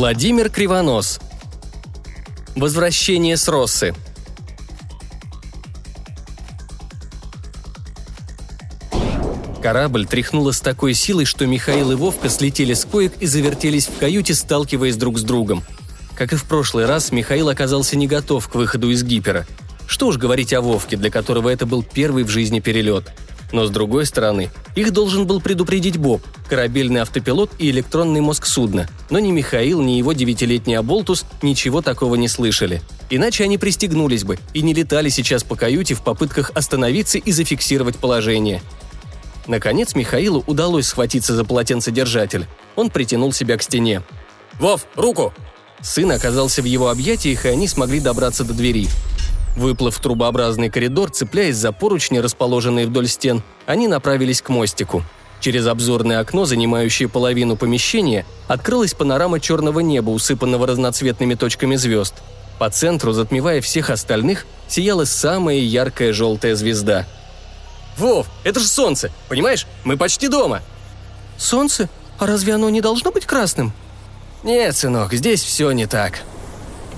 Владимир Кривонос. Возвращение с Россы. Корабль тряхнуло с такой силой, что Михаил и Вовка слетели с коек и завертелись в каюте, сталкиваясь друг с другом. Как и в прошлый раз, Михаил оказался не готов к выходу из гипера. Что уж говорить о Вовке, для которого это был первый в жизни перелет – но с другой стороны, их должен был предупредить Боб, корабельный автопилот и электронный мозг судна. Но ни Михаил, ни его девятилетний Аболтус ничего такого не слышали. Иначе они пристегнулись бы и не летали сейчас по каюте в попытках остановиться и зафиксировать положение. Наконец Михаилу удалось схватиться за полотенцедержатель. Он притянул себя к стене. «Вов, руку!» Сын оказался в его объятиях, и они смогли добраться до двери. Выплыв в трубообразный коридор, цепляясь за поручни, расположенные вдоль стен, они направились к мостику. Через обзорное окно, занимающее половину помещения, открылась панорама черного неба, усыпанного разноцветными точками звезд. По центру, затмевая всех остальных, сияла самая яркая желтая звезда. «Вов, это же солнце! Понимаешь, мы почти дома!» «Солнце? А разве оно не должно быть красным?» «Нет, сынок, здесь все не так»,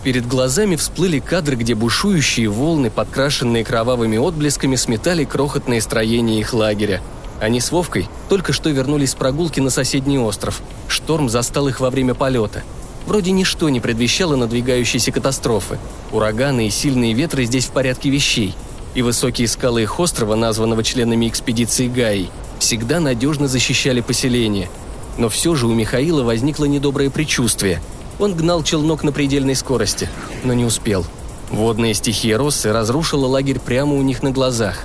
Перед глазами всплыли кадры, где бушующие волны, подкрашенные кровавыми отблесками, сметали крохотные строения их лагеря. Они с Вовкой только что вернулись с прогулки на соседний остров. Шторм застал их во время полета. Вроде ничто не предвещало надвигающейся катастрофы. Ураганы и сильные ветры здесь в порядке вещей. И высокие скалы их острова, названного членами экспедиции Гаи, всегда надежно защищали поселение. Но все же у Михаила возникло недоброе предчувствие – он гнал челнок на предельной скорости, но не успел. Водная стихия Россы разрушила лагерь прямо у них на глазах.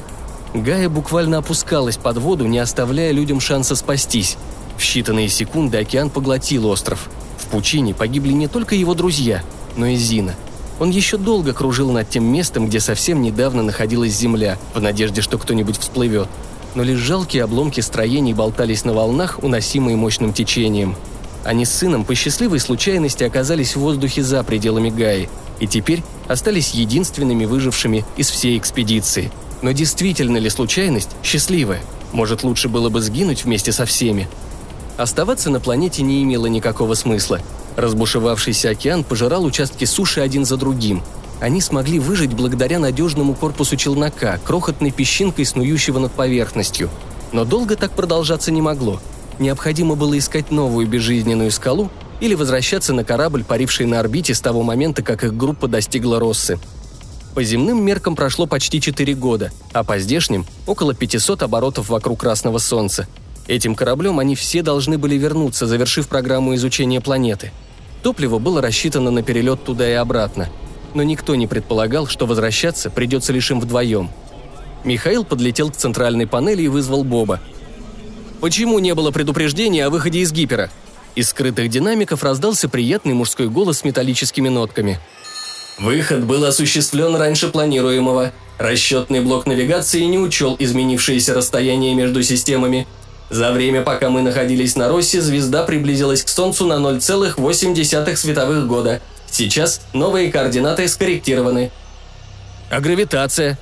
Гая буквально опускалась под воду, не оставляя людям шанса спастись. В считанные секунды океан поглотил остров. В пучине погибли не только его друзья, но и Зина. Он еще долго кружил над тем местом, где совсем недавно находилась земля, в надежде, что кто-нибудь всплывет. Но лишь жалкие обломки строений болтались на волнах, уносимые мощным течением – они с сыном по счастливой случайности оказались в воздухе за пределами Гаи и теперь остались единственными выжившими из всей экспедиции. Но действительно ли случайность счастливая? Может, лучше было бы сгинуть вместе со всеми? Оставаться на планете не имело никакого смысла. Разбушевавшийся океан пожирал участки суши один за другим. Они смогли выжить благодаря надежному корпусу челнока, крохотной песчинкой, снующего над поверхностью. Но долго так продолжаться не могло – необходимо было искать новую безжизненную скалу или возвращаться на корабль, паривший на орбите с того момента, как их группа достигла Россы. По земным меркам прошло почти 4 года, а по здешним – около 500 оборотов вокруг Красного Солнца. Этим кораблем они все должны были вернуться, завершив программу изучения планеты. Топливо было рассчитано на перелет туда и обратно. Но никто не предполагал, что возвращаться придется лишь им вдвоем. Михаил подлетел к центральной панели и вызвал Боба – Почему не было предупреждения о выходе из гипера?» Из скрытых динамиков раздался приятный мужской голос с металлическими нотками. Выход был осуществлен раньше планируемого. Расчетный блок навигации не учел изменившееся расстояние между системами. За время, пока мы находились на Россе, звезда приблизилась к Солнцу на 0,8 световых года. Сейчас новые координаты скорректированы. А гравитация?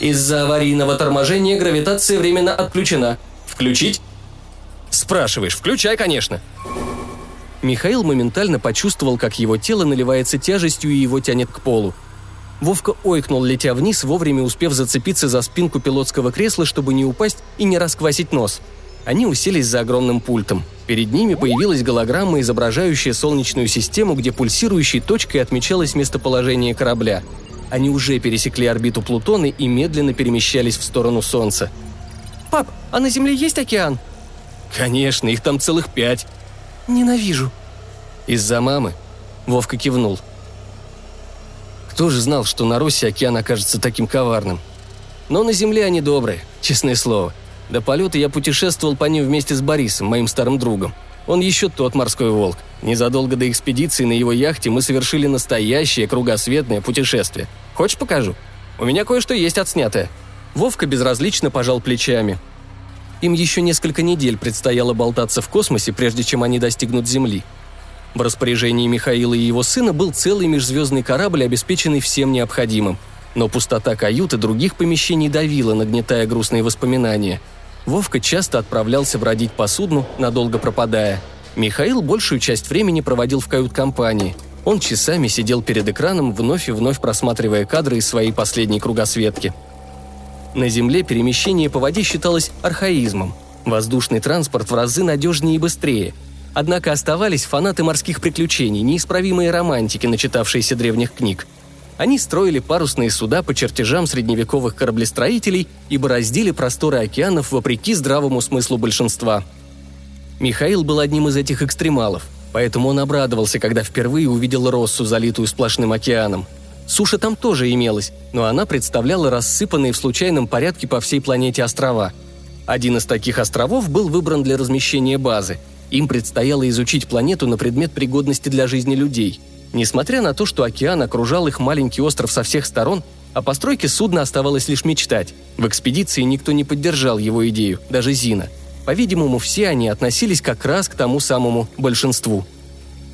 Из-за аварийного торможения гравитация временно отключена. Включить? Спрашиваешь, включай, конечно. Михаил моментально почувствовал, как его тело наливается тяжестью и его тянет к полу. Вовка ойкнул, летя вниз, вовремя успев зацепиться за спинку пилотского кресла, чтобы не упасть и не расквасить нос. Они уселись за огромным пультом. Перед ними появилась голограмма, изображающая Солнечную систему, где пульсирующей точкой отмечалось местоположение корабля. Они уже пересекли орбиту Плутона и медленно перемещались в сторону Солнца. «Пап, а на Земле есть океан?» «Конечно, их там целых пять». «Ненавижу». «Из-за мамы?» Вовка кивнул. Кто же знал, что на Руси океан окажется таким коварным? Но на Земле они добрые, честное слово. До полета я путешествовал по ним вместе с Борисом, моим старым другом. Он еще тот морской волк. Незадолго до экспедиции на его яхте мы совершили настоящее кругосветное путешествие. Хочешь покажу? У меня кое-что есть отснятое. Вовка безразлично пожал плечами. Им еще несколько недель предстояло болтаться в космосе, прежде чем они достигнут Земли. В распоряжении Михаила и его сына был целый межзвездный корабль, обеспеченный всем необходимым. Но пустота каюты других помещений давила, нагнетая грустные воспоминания. Вовка часто отправлялся бродить по судну, надолго пропадая. Михаил большую часть времени проводил в кают-компании. Он часами сидел перед экраном, вновь и вновь просматривая кадры из своей последней кругосветки. На Земле перемещение по воде считалось архаизмом. Воздушный транспорт в разы надежнее и быстрее. Однако оставались фанаты морских приключений, неисправимые романтики, начитавшиеся древних книг. Они строили парусные суда по чертежам средневековых кораблестроителей и бороздили просторы океанов вопреки здравому смыслу большинства – Михаил был одним из этих экстремалов, поэтому он обрадовался, когда впервые увидел Россу, залитую сплошным океаном. Суша там тоже имелась, но она представляла рассыпанные в случайном порядке по всей планете острова. Один из таких островов был выбран для размещения базы. Им предстояло изучить планету на предмет пригодности для жизни людей. Несмотря на то, что океан окружал их маленький остров со всех сторон, о постройке судна оставалось лишь мечтать. В экспедиции никто не поддержал его идею, даже Зина – по-видимому, все они относились как раз к тому самому большинству.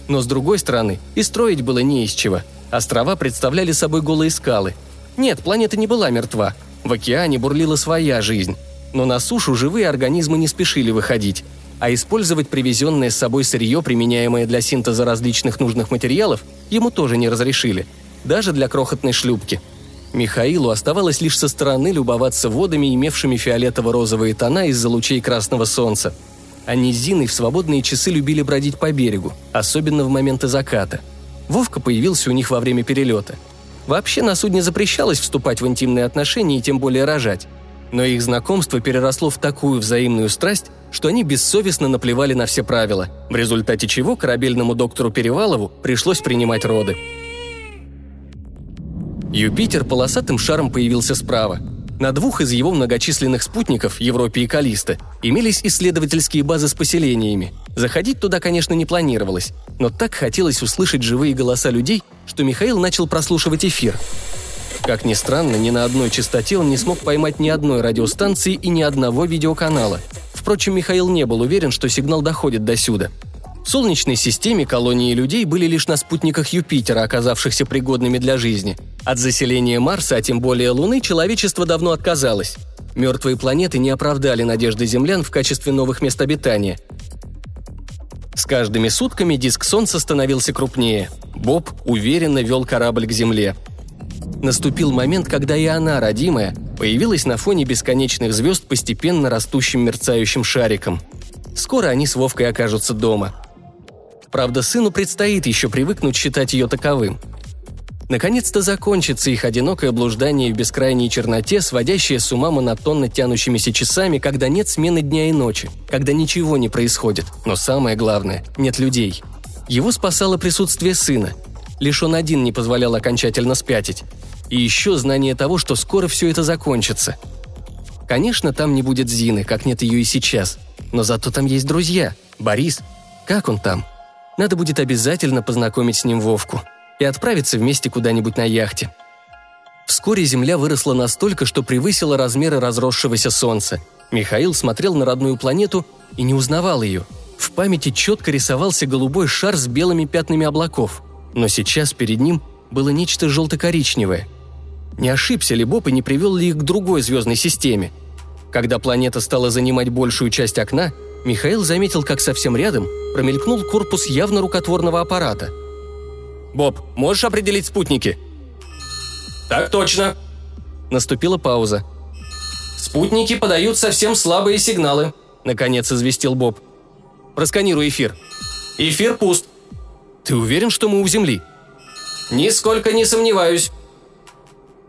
Но с другой стороны, и строить было не из чего. Острова представляли собой голые скалы. Нет, планета не была мертва. В океане бурлила своя жизнь. Но на сушу живые организмы не спешили выходить. А использовать привезенное с собой сырье, применяемое для синтеза различных нужных материалов, ему тоже не разрешили. Даже для крохотной шлюпки – Михаилу оставалось лишь со стороны любоваться водами, имевшими фиолетово-розовые тона из-за лучей красного солнца. Они с Зиной в свободные часы любили бродить по берегу, особенно в моменты заката. Вовка появился у них во время перелета. Вообще на судне запрещалось вступать в интимные отношения и тем более рожать. Но их знакомство переросло в такую взаимную страсть, что они бессовестно наплевали на все правила, в результате чего корабельному доктору Перевалову пришлось принимать роды. Юпитер полосатым шаром появился справа. На двух из его многочисленных спутников, Европе и Калиста, имелись исследовательские базы с поселениями. Заходить туда, конечно, не планировалось, но так хотелось услышать живые голоса людей, что Михаил начал прослушивать эфир. Как ни странно, ни на одной частоте он не смог поймать ни одной радиостанции и ни одного видеоканала. Впрочем, Михаил не был уверен, что сигнал доходит до сюда – в Солнечной системе колонии людей были лишь на спутниках Юпитера, оказавшихся пригодными для жизни. От заселения Марса, а тем более Луны, человечество давно отказалось. Мертвые планеты не оправдали надежды землян в качестве новых мест обитания. С каждыми сутками диск Солнца становился крупнее. Боб уверенно вел корабль к Земле. Наступил момент, когда и она, родимая, появилась на фоне бесконечных звезд постепенно растущим мерцающим шариком. Скоро они с Вовкой окажутся дома – Правда, сыну предстоит еще привыкнуть считать ее таковым. Наконец-то закончится их одинокое блуждание в бескрайней черноте, сводящее с ума монотонно тянущимися часами, когда нет смены дня и ночи, когда ничего не происходит, но самое главное – нет людей. Его спасало присутствие сына. Лишь он один не позволял окончательно спятить. И еще знание того, что скоро все это закончится. Конечно, там не будет Зины, как нет ее и сейчас. Но зато там есть друзья. Борис. Как он там? Надо будет обязательно познакомить с ним Вовку и отправиться вместе куда-нибудь на яхте. Вскоре Земля выросла настолько, что превысила размеры разросшегося Солнца. Михаил смотрел на родную планету и не узнавал ее. В памяти четко рисовался голубой шар с белыми пятнами облаков. Но сейчас перед ним было нечто желто-коричневое. Не ошибся ли Боб и не привел ли их к другой звездной системе? Когда планета стала занимать большую часть окна, Михаил заметил, как совсем рядом промелькнул корпус явно рукотворного аппарата. «Боб, можешь определить спутники?» «Так точно!» Наступила пауза. «Спутники подают совсем слабые сигналы», — наконец известил Боб. «Просканируй эфир». «Эфир пуст». «Ты уверен, что мы у Земли?» «Нисколько не сомневаюсь».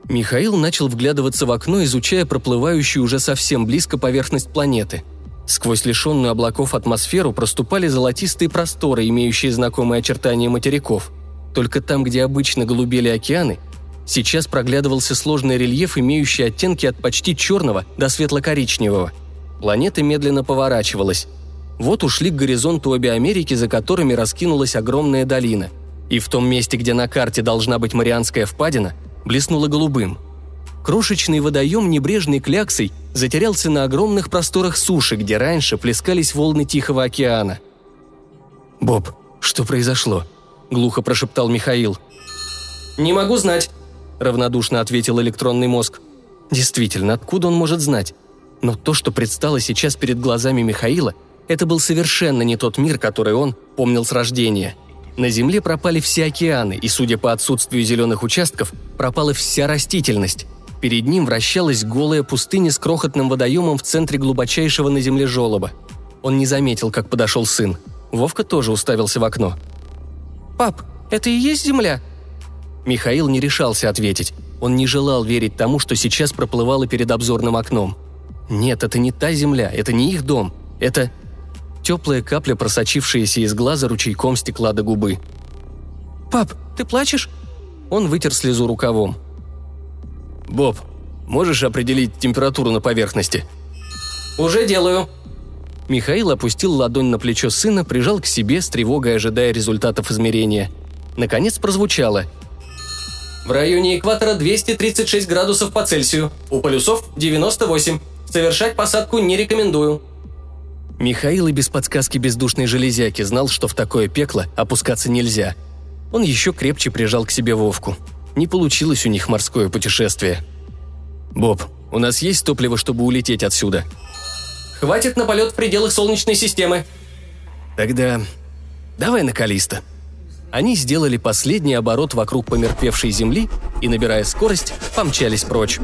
Михаил начал вглядываться в окно, изучая проплывающую уже совсем близко поверхность планеты — Сквозь лишенную облаков атмосферу проступали золотистые просторы, имеющие знакомые очертания материков. Только там, где обычно голубели океаны, сейчас проглядывался сложный рельеф, имеющий оттенки от почти черного до светло-коричневого. Планета медленно поворачивалась. Вот ушли к горизонту обе Америки, за которыми раскинулась огромная долина. И в том месте, где на карте должна быть Марианская впадина, блеснула голубым – Крошечный водоем небрежной кляксой затерялся на огромных просторах суши, где раньше плескались волны Тихого океана. «Боб, что произошло?» – глухо прошептал Михаил. «Не могу знать», – равнодушно ответил электронный мозг. Действительно, откуда он может знать? Но то, что предстало сейчас перед глазами Михаила, Это был совершенно не тот мир, который он помнил с рождения. На Земле пропали все океаны, и, судя по отсутствию зеленых участков, пропала вся растительность. Перед ним вращалась голая пустыня с крохотным водоемом в центре глубочайшего на Земле желоба. Он не заметил, как подошел сын. Вовка тоже уставился в окно. «Пап, это и есть Земля?» Михаил не решался ответить. Он не желал верить тому, что сейчас проплывало перед обзорным окном. Нет, это не та земля, это не их дом. Это теплая капля, просочившаяся из глаза ручейком стекла до губы. «Пап, ты плачешь?» Он вытер слезу рукавом. «Боб, можешь определить температуру на поверхности?» «Уже делаю», Михаил опустил ладонь на плечо сына, прижал к себе, с тревогой ожидая результатов измерения. Наконец прозвучало. В районе экватора 236 градусов по Цельсию. У полюсов 98. Совершать посадку не рекомендую. Михаил и без подсказки бездушной железяки знал, что в такое пекло опускаться нельзя. Он еще крепче прижал к себе Вовку. Не получилось у них морское путешествие. «Боб, у нас есть топливо, чтобы улететь отсюда?» «Хватит на полет в пределах Солнечной системы». «Тогда давай на Калиста», они сделали последний оборот вокруг помертвевшей земли и, набирая скорость, помчались прочь.